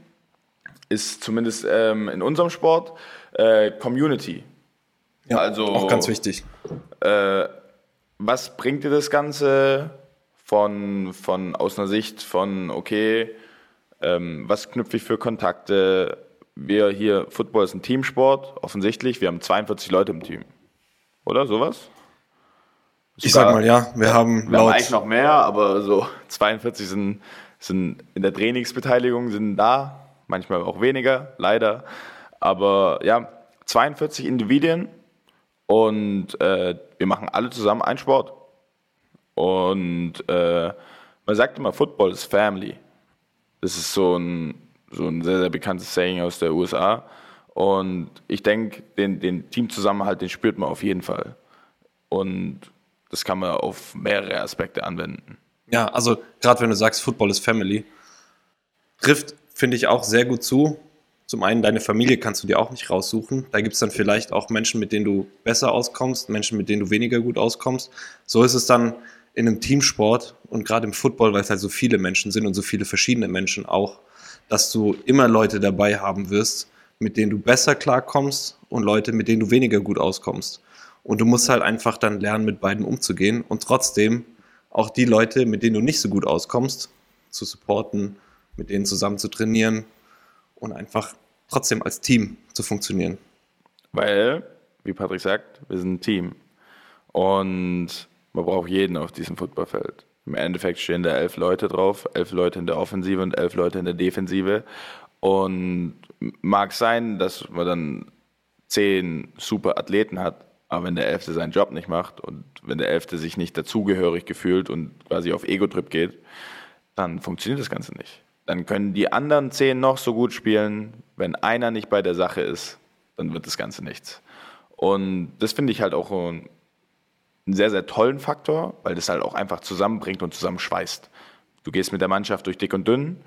ist zumindest ähm, in unserem Sport äh, Community. Ja, also, auch ganz wichtig. Äh, was bringt dir das Ganze von, von aus einer Sicht von, okay, ähm, was knüpfe ich für Kontakte? Wir hier, Football ist ein Teamsport, offensichtlich. Wir haben 42 Leute im Team. Oder sowas? Sogar, ich sag mal ja, wir haben wir laut haben eigentlich noch mehr, aber so 42 sind sind in der Trainingsbeteiligung sind da manchmal auch weniger, leider. Aber ja, 42 Individuen und äh, wir machen alle zusammen einen Sport. Und äh, man sagt immer, Football ist Family. Das ist so ein, so ein sehr, sehr bekanntes Saying aus der USA. Und ich denke, den, den Teamzusammenhalt, den spürt man auf jeden Fall. Und das kann man auf mehrere Aspekte anwenden. Ja, also gerade wenn du sagst, Football ist Family, trifft, finde ich, auch sehr gut zu. Zum einen, deine Familie kannst du dir auch nicht raussuchen. Da gibt es dann vielleicht auch Menschen, mit denen du besser auskommst, Menschen, mit denen du weniger gut auskommst. So ist es dann in einem Teamsport und gerade im Football, weil es halt so viele Menschen sind und so viele verschiedene Menschen auch, dass du immer Leute dabei haben wirst, mit denen du besser klarkommst und Leute, mit denen du weniger gut auskommst. Und du musst halt einfach dann lernen, mit beiden umzugehen und trotzdem auch die Leute, mit denen du nicht so gut auskommst, zu supporten, mit denen zusammen zu trainieren und einfach trotzdem als Team zu funktionieren. Weil, wie Patrick sagt, wir sind ein Team. Und man braucht jeden auf diesem Footballfeld. Im Endeffekt stehen da elf Leute drauf, elf Leute in der Offensive und elf Leute in der Defensive. Und mag sein, dass man dann zehn super Athleten hat, aber wenn der Elfte seinen Job nicht macht und wenn der Elfte sich nicht dazugehörig gefühlt und quasi auf Ego-Trip geht, dann funktioniert das Ganze nicht. Dann können die anderen zehn noch so gut spielen. Wenn einer nicht bei der Sache ist, dann wird das Ganze nichts. Und das finde ich halt auch einen sehr, sehr tollen Faktor, weil das halt auch einfach zusammenbringt und zusammenschweißt. Du gehst mit der Mannschaft durch dick und dünn.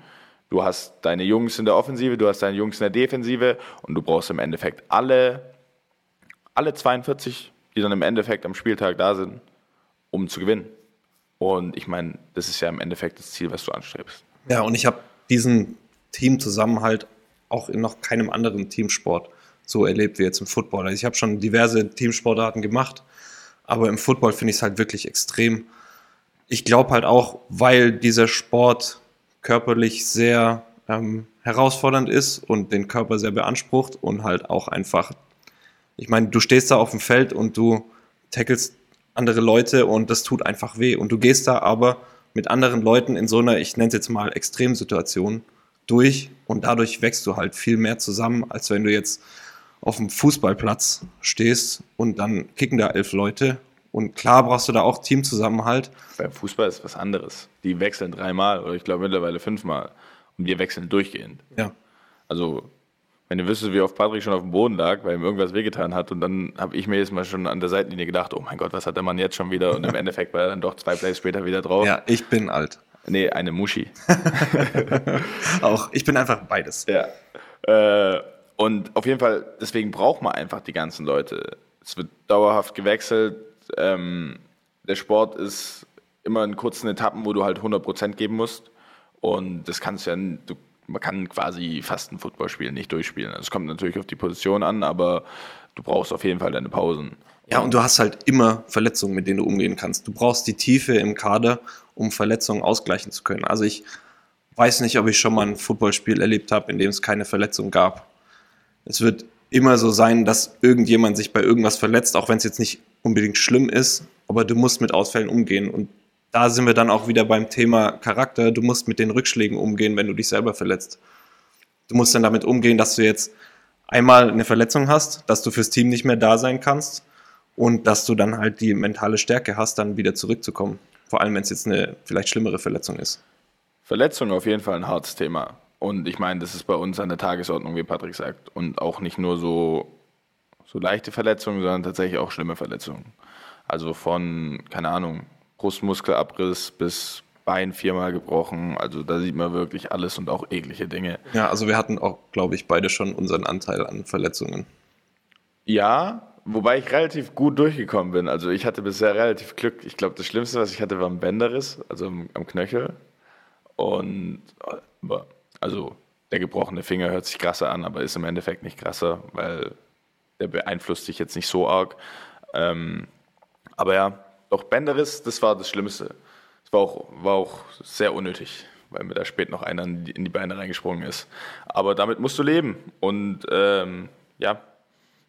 Du hast deine Jungs in der Offensive, du hast deine Jungs in der Defensive und du brauchst im Endeffekt alle alle 42, die dann im Endeffekt am Spieltag da sind, um zu gewinnen. Und ich meine, das ist ja im Endeffekt das Ziel, was du anstrebst. Ja, und ich habe diesen Teamzusammenhalt auch in noch keinem anderen Teamsport so erlebt wie jetzt im Football. Also ich habe schon diverse Teamsportarten gemacht, aber im Football finde ich es halt wirklich extrem. Ich glaube halt auch, weil dieser Sport körperlich sehr ähm, herausfordernd ist und den Körper sehr beansprucht und halt auch einfach ich meine, du stehst da auf dem Feld und du tackelst andere Leute und das tut einfach weh. Und du gehst da aber mit anderen Leuten in so einer, ich nenne es jetzt mal Extremsituation durch und dadurch wächst du halt viel mehr zusammen, als wenn du jetzt auf dem Fußballplatz stehst und dann kicken da elf Leute. Und klar brauchst du da auch Teamzusammenhalt. Beim Fußball ist was anderes. Die wechseln dreimal oder ich glaube mittlerweile fünfmal. Und wir wechseln durchgehend. Ja. Also wenn ihr wüsstet, wie oft Patrick schon auf dem Boden lag, weil ihm irgendwas wehgetan hat. Und dann habe ich mir jetzt mal schon an der Seitenlinie gedacht, oh mein Gott, was hat der Mann jetzt schon wieder? Und im Endeffekt war er dann doch zwei Plays später wieder drauf. Ja, ich bin alt. Nee, eine Muschi. Auch, ich bin einfach beides. Ja. Äh, und auf jeden Fall, deswegen braucht man einfach die ganzen Leute. Es wird dauerhaft gewechselt. Ähm, der Sport ist immer in kurzen Etappen, wo du halt 100% geben musst. Und das kannst du ja, du man kann quasi fast ein Footballspiel nicht durchspielen. Es kommt natürlich auf die Position an, aber du brauchst auf jeden Fall deine Pausen. Ja, und du hast halt immer Verletzungen, mit denen du umgehen kannst. Du brauchst die Tiefe im Kader, um Verletzungen ausgleichen zu können. Also ich weiß nicht, ob ich schon mal ein Footballspiel erlebt habe, in dem es keine Verletzung gab. Es wird immer so sein, dass irgendjemand sich bei irgendwas verletzt, auch wenn es jetzt nicht unbedingt schlimm ist, aber du musst mit Ausfällen umgehen. Und da sind wir dann auch wieder beim Thema Charakter. Du musst mit den Rückschlägen umgehen, wenn du dich selber verletzt. Du musst dann damit umgehen, dass du jetzt einmal eine Verletzung hast, dass du fürs Team nicht mehr da sein kannst und dass du dann halt die mentale Stärke hast, dann wieder zurückzukommen. Vor allem, wenn es jetzt eine vielleicht schlimmere Verletzung ist. Verletzung auf jeden Fall ein hartes Thema. Und ich meine, das ist bei uns an der Tagesordnung, wie Patrick sagt. Und auch nicht nur so, so leichte Verletzungen, sondern tatsächlich auch schlimme Verletzungen. Also von, keine Ahnung, Brustmuskelabriss bis Bein viermal gebrochen. Also da sieht man wirklich alles und auch eklige Dinge. Ja, also wir hatten auch, glaube ich, beide schon unseren Anteil an Verletzungen. Ja, wobei ich relativ gut durchgekommen bin. Also ich hatte bisher relativ Glück. Ich glaube, das Schlimmste, was ich hatte, war ein Bänderriss, also am Knöchel. Und also der gebrochene Finger hört sich krasser an, aber ist im Endeffekt nicht krasser, weil der beeinflusst sich jetzt nicht so arg. Ähm, aber ja, doch Bänderriss, das war das Schlimmste. Das war auch, war auch sehr unnötig, weil mir da spät noch einer in die, in die Beine reingesprungen ist. Aber damit musst du leben. Und ähm, ja,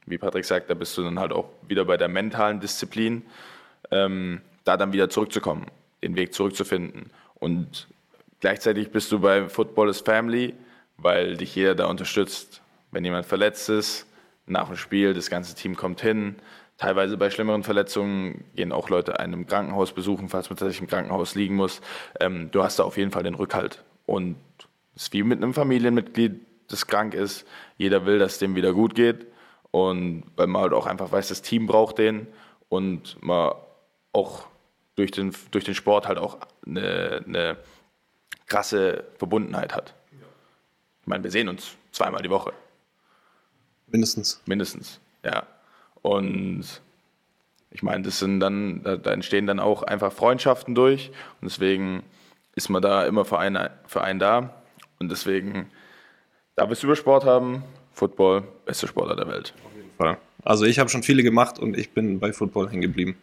wie Patrick sagt, da bist du dann halt auch wieder bei der mentalen Disziplin, ähm, da dann wieder zurückzukommen, den Weg zurückzufinden. Und gleichzeitig bist du bei Football is Family, weil dich jeder da unterstützt. Wenn jemand verletzt ist, nach dem Spiel, das ganze Team kommt hin. Teilweise bei schlimmeren Verletzungen gehen auch Leute einen im Krankenhaus besuchen, falls man tatsächlich im Krankenhaus liegen muss. Ähm, du hast da auf jeden Fall den Rückhalt. Und es ist wie mit einem Familienmitglied, das krank ist. Jeder will, dass es dem wieder gut geht. Und weil man halt auch einfach weiß, das Team braucht den und man auch durch den, durch den Sport halt auch eine, eine krasse Verbundenheit hat. Ich meine, wir sehen uns zweimal die Woche. Mindestens. Mindestens, ja. Und ich meine, das sind dann, da, da, entstehen dann auch einfach Freundschaften durch. Und deswegen ist man da immer für einen, für einen da. Und deswegen, da wir es über Sport haben, Football, beste Sportler der Welt. Auf jeden Fall. Also ich habe schon viele gemacht und ich bin bei Football hängen geblieben.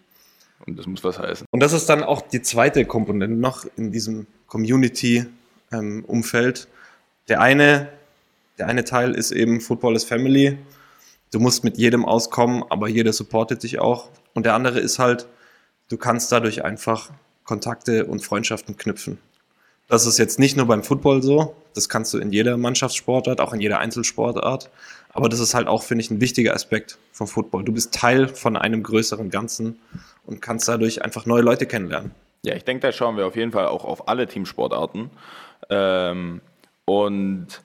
Und das muss was heißen. Und das ist dann auch die zweite Komponente noch in diesem Community-Umfeld. Ähm, der eine, der eine Teil ist eben Football is Family. Du musst mit jedem auskommen, aber jeder supportet dich auch. Und der andere ist halt, du kannst dadurch einfach Kontakte und Freundschaften knüpfen. Das ist jetzt nicht nur beim Football so, das kannst du in jeder Mannschaftssportart, auch in jeder Einzelsportart. Aber das ist halt auch, finde ich, ein wichtiger Aspekt vom Football. Du bist Teil von einem größeren Ganzen und kannst dadurch einfach neue Leute kennenlernen. Ja, ich denke, da schauen wir auf jeden Fall auch auf alle Teamsportarten. Ähm, und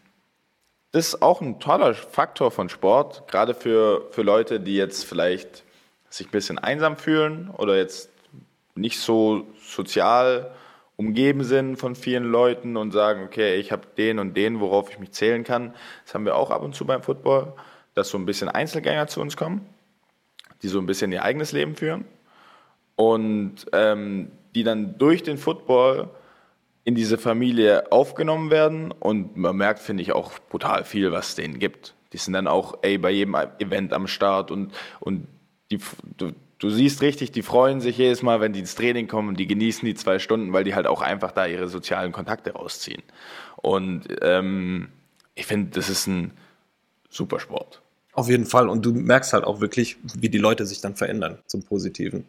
ist auch ein toller Faktor von Sport, gerade für, für Leute, die jetzt vielleicht sich ein bisschen einsam fühlen oder jetzt nicht so sozial umgeben sind von vielen Leuten und sagen, okay, ich habe den und den, worauf ich mich zählen kann. Das haben wir auch ab und zu beim Football, dass so ein bisschen Einzelgänger zu uns kommen, die so ein bisschen ihr eigenes Leben führen und ähm, die dann durch den Football in diese Familie aufgenommen werden und man merkt, finde ich, auch brutal viel, was es denen gibt. Die sind dann auch ey, bei jedem Event am Start und, und die, du, du siehst richtig, die freuen sich jedes Mal, wenn die ins Training kommen die genießen die zwei Stunden, weil die halt auch einfach da ihre sozialen Kontakte rausziehen. Und ähm, ich finde, das ist ein super Sport. Auf jeden Fall. Und du merkst halt auch wirklich, wie die Leute sich dann verändern zum Positiven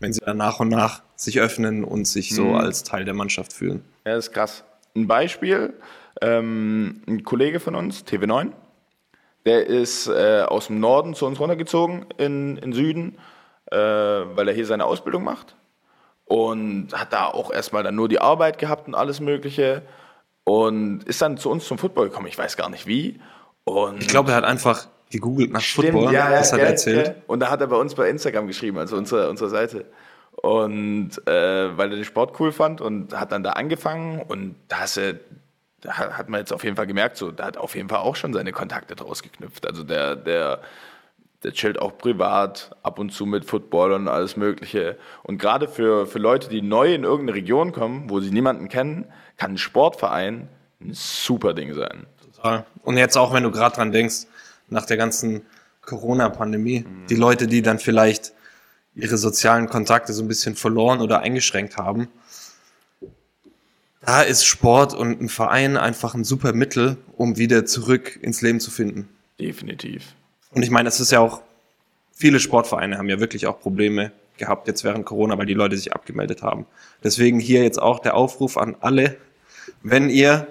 wenn sie dann nach und nach sich öffnen und sich so mhm. als Teil der Mannschaft fühlen. Ja, das ist krass. Ein Beispiel, ähm, ein Kollege von uns, TV9, der ist äh, aus dem Norden zu uns runtergezogen in, in Süden, äh, weil er hier seine Ausbildung macht und hat da auch erstmal dann nur die Arbeit gehabt und alles Mögliche und ist dann zu uns zum Football gekommen. Ich weiß gar nicht wie. Und ich glaube, er hat einfach gegoogelt nach Stimmt, Football. Ja, ja, das hat er erzählt. Ja. Und da hat er bei uns bei Instagram geschrieben, also unsere, unsere Seite. Und äh, weil er den Sport cool fand und hat dann da angefangen und da hast du, hat man jetzt auf jeden Fall gemerkt, so, da hat auf jeden Fall auch schon seine Kontakte draus geknüpft. Also der, der, der chillt auch privat ab und zu mit Football und alles Mögliche. Und gerade für, für Leute, die neu in irgendeine Region kommen, wo sie niemanden kennen, kann ein Sportverein ein super Ding sein. Total. Und jetzt auch, wenn du gerade dran denkst, nach der ganzen Corona-Pandemie. Mhm. Die Leute, die dann vielleicht ihre sozialen Kontakte so ein bisschen verloren oder eingeschränkt haben. Da ist Sport und ein Verein einfach ein super Mittel, um wieder zurück ins Leben zu finden. Definitiv. Und ich meine, es ist ja auch, viele Sportvereine haben ja wirklich auch Probleme gehabt jetzt während Corona, weil die Leute sich abgemeldet haben. Deswegen hier jetzt auch der Aufruf an alle, wenn ihr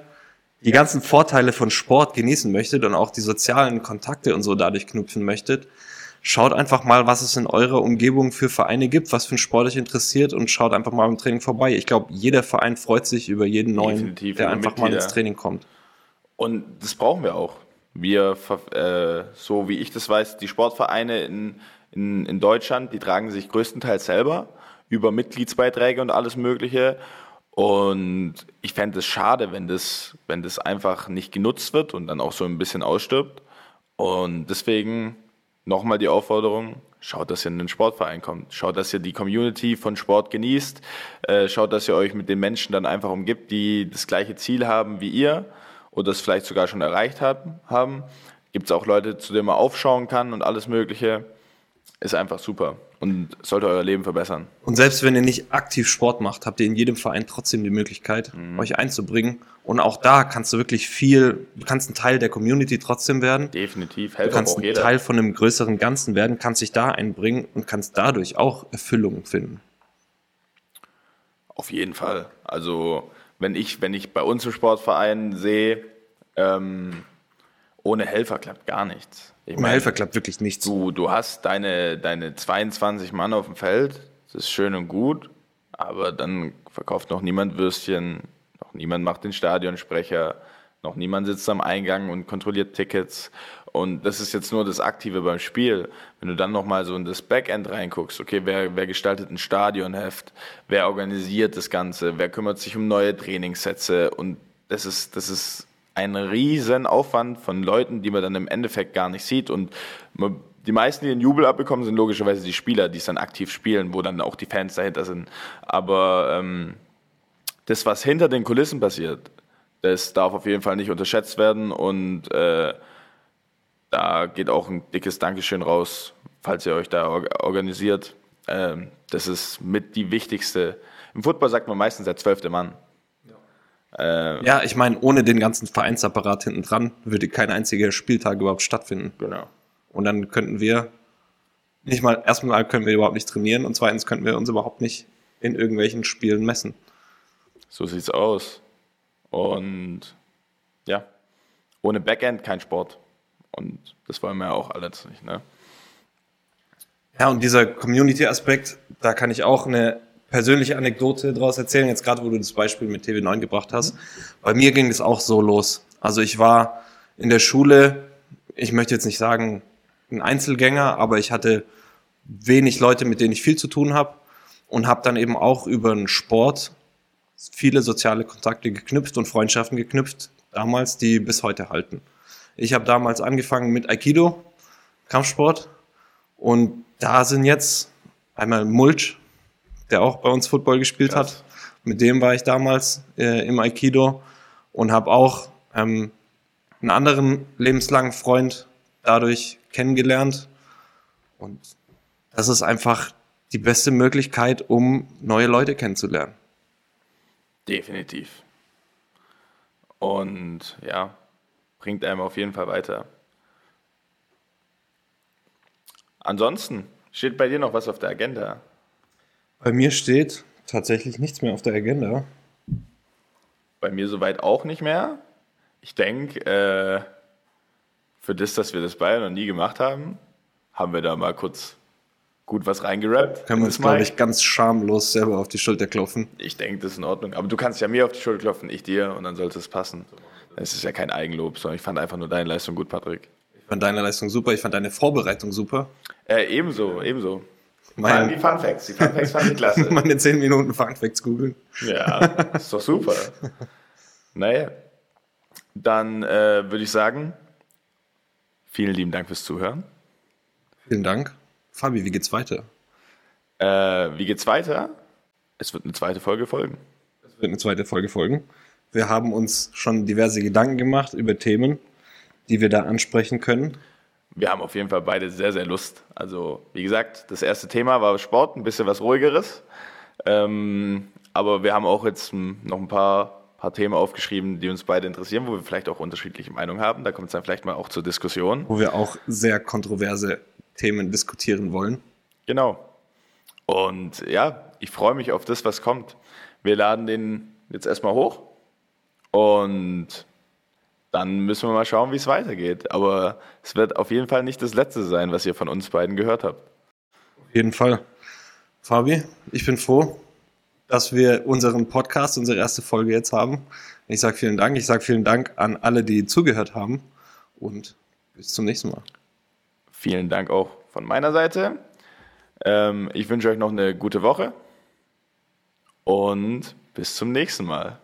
die ganzen Vorteile von Sport genießen möchtet und auch die sozialen Kontakte und so dadurch knüpfen möchtet, schaut einfach mal, was es in eurer Umgebung für Vereine gibt, was für ein Sport euch interessiert und schaut einfach mal im Training vorbei. Ich glaube, jeder Verein freut sich über jeden neuen, Definitiv, der einfach Mitglieder. mal ins Training kommt. Und das brauchen wir auch. Wir, äh, so wie ich das weiß, die Sportvereine in, in, in Deutschland, die tragen sich größtenteils selber über Mitgliedsbeiträge und alles Mögliche. Und ich fände es schade, wenn das, wenn das einfach nicht genutzt wird und dann auch so ein bisschen ausstirbt. Und deswegen nochmal die Aufforderung, schaut, dass ihr in den Sportverein kommt. Schaut, dass ihr die Community von Sport genießt. Äh, schaut, dass ihr euch mit den Menschen dann einfach umgibt, die das gleiche Ziel haben wie ihr oder es vielleicht sogar schon erreicht haben. Gibt es auch Leute, zu denen man aufschauen kann und alles Mögliche. Ist einfach super und sollte euer Leben verbessern. Und selbst wenn ihr nicht aktiv Sport macht, habt ihr in jedem Verein trotzdem die Möglichkeit, mhm. euch einzubringen. Und auch da kannst du wirklich viel, du kannst ein Teil der Community trotzdem werden. Definitiv, helfen Du kannst ein jeder. Teil von einem größeren Ganzen werden, kannst dich da einbringen und kannst dadurch auch Erfüllung finden. Auf jeden Fall. Also wenn ich, wenn ich bei uns im Sportverein sehe, Ähm, ohne Helfer klappt gar nichts. Ich ohne Helfer klappt wirklich nichts. Du, du hast deine, deine 22 Mann auf dem Feld, das ist schön und gut, aber dann verkauft noch niemand Würstchen, noch niemand macht den Stadionsprecher, noch niemand sitzt am Eingang und kontrolliert Tickets. Und das ist jetzt nur das Aktive beim Spiel. Wenn du dann nochmal so in das Backend reinguckst, okay, wer, wer gestaltet ein Stadionheft, wer organisiert das Ganze, wer kümmert sich um neue Trainingssätze und das ist, das ist ein riesen Aufwand von Leuten, die man dann im Endeffekt gar nicht sieht und die meisten, die den Jubel abbekommen, sind logischerweise die Spieler, die es dann aktiv spielen, wo dann auch die Fans dahinter sind. Aber ähm, das, was hinter den Kulissen passiert, das darf auf jeden Fall nicht unterschätzt werden und äh, da geht auch ein dickes Dankeschön raus, falls ihr euch da organisiert. Ähm, das ist mit die wichtigste. Im Football sagt man meistens der zwölfte Mann. Ja, äh, ja ich meine, ohne den ganzen Vereinsapparat hinten dran würde kein einziger Spieltag überhaupt stattfinden. Genau. Und dann könnten wir nicht mal, erstmal können wir überhaupt nicht trainieren und zweitens könnten wir uns überhaupt nicht in irgendwelchen Spielen messen. So sieht's aus. Und ja, ohne Backend kein Sport. Und das wollen wir ja auch alles nicht, ne? Ja, und dieser Community-Aspekt, da kann ich auch eine persönliche Anekdote daraus erzählen, jetzt gerade wo du das Beispiel mit TV9 gebracht hast. Bei mir ging es auch so los. Also ich war in der Schule, ich möchte jetzt nicht sagen ein Einzelgänger, aber ich hatte wenig Leute, mit denen ich viel zu tun habe und habe dann eben auch über den Sport viele soziale Kontakte geknüpft und Freundschaften geknüpft, damals, die bis heute halten. Ich habe damals angefangen mit Aikido, Kampfsport. Und da sind jetzt einmal Mulch, der auch bei uns Football gespielt Krass. hat. Mit dem war ich damals äh, im Aikido und habe auch ähm, einen anderen lebenslangen Freund dadurch kennengelernt. Und das ist einfach die beste Möglichkeit, um neue Leute kennenzulernen. Definitiv. Und ja, bringt einem auf jeden Fall weiter. Ansonsten, steht bei dir noch was auf der Agenda? Bei mir steht tatsächlich nichts mehr auf der Agenda. Bei mir soweit auch nicht mehr. Ich denke, äh, für das, dass wir das beide noch nie gemacht haben, haben wir da mal kurz gut was reingerappt. Können wir uns, glaube ich, ganz schamlos selber auf die Schulter klopfen. Ich denke, das ist in Ordnung. Aber du kannst ja mir auf die Schulter klopfen, ich dir, und dann sollte es passen. Es ist ja kein Eigenlob, sondern ich fand einfach nur deine Leistung gut, Patrick. Ich fand deine Leistung super, ich fand deine Vorbereitung super. Äh, ebenso, ebenso. Mein, die Fun Facts, die Fun Facts fand ich klasse. Meine 10 Minuten Fun Facts googeln. Ja, ist doch super. naja, dann äh, würde ich sagen, vielen lieben Dank fürs Zuhören. Vielen Dank. Fabi, wie geht's weiter? Äh, wie geht's weiter? Es wird eine zweite Folge folgen. Es wird eine zweite Folge folgen. Wir haben uns schon diverse Gedanken gemacht über Themen, die wir da ansprechen können. Wir haben auf jeden Fall beide sehr, sehr Lust. Also, wie gesagt, das erste Thema war Sport, ein bisschen was ruhigeres. Ähm, aber wir haben auch jetzt noch ein paar, paar Themen aufgeschrieben, die uns beide interessieren, wo wir vielleicht auch unterschiedliche Meinungen haben. Da kommt es dann vielleicht mal auch zur Diskussion. Wo wir auch sehr kontroverse Themen diskutieren wollen. Genau. Und ja, ich freue mich auf das, was kommt. Wir laden den jetzt erstmal hoch und dann müssen wir mal schauen, wie es weitergeht. Aber es wird auf jeden Fall nicht das Letzte sein, was ihr von uns beiden gehört habt. Auf jeden Fall. Fabi, ich bin froh, dass wir unseren Podcast, unsere erste Folge jetzt haben. Ich sage vielen Dank. Ich sage vielen Dank an alle, die zugehört haben. Und bis zum nächsten Mal. Vielen Dank auch von meiner Seite. Ähm, ich wünsche euch noch eine gute Woche und bis zum nächsten Mal.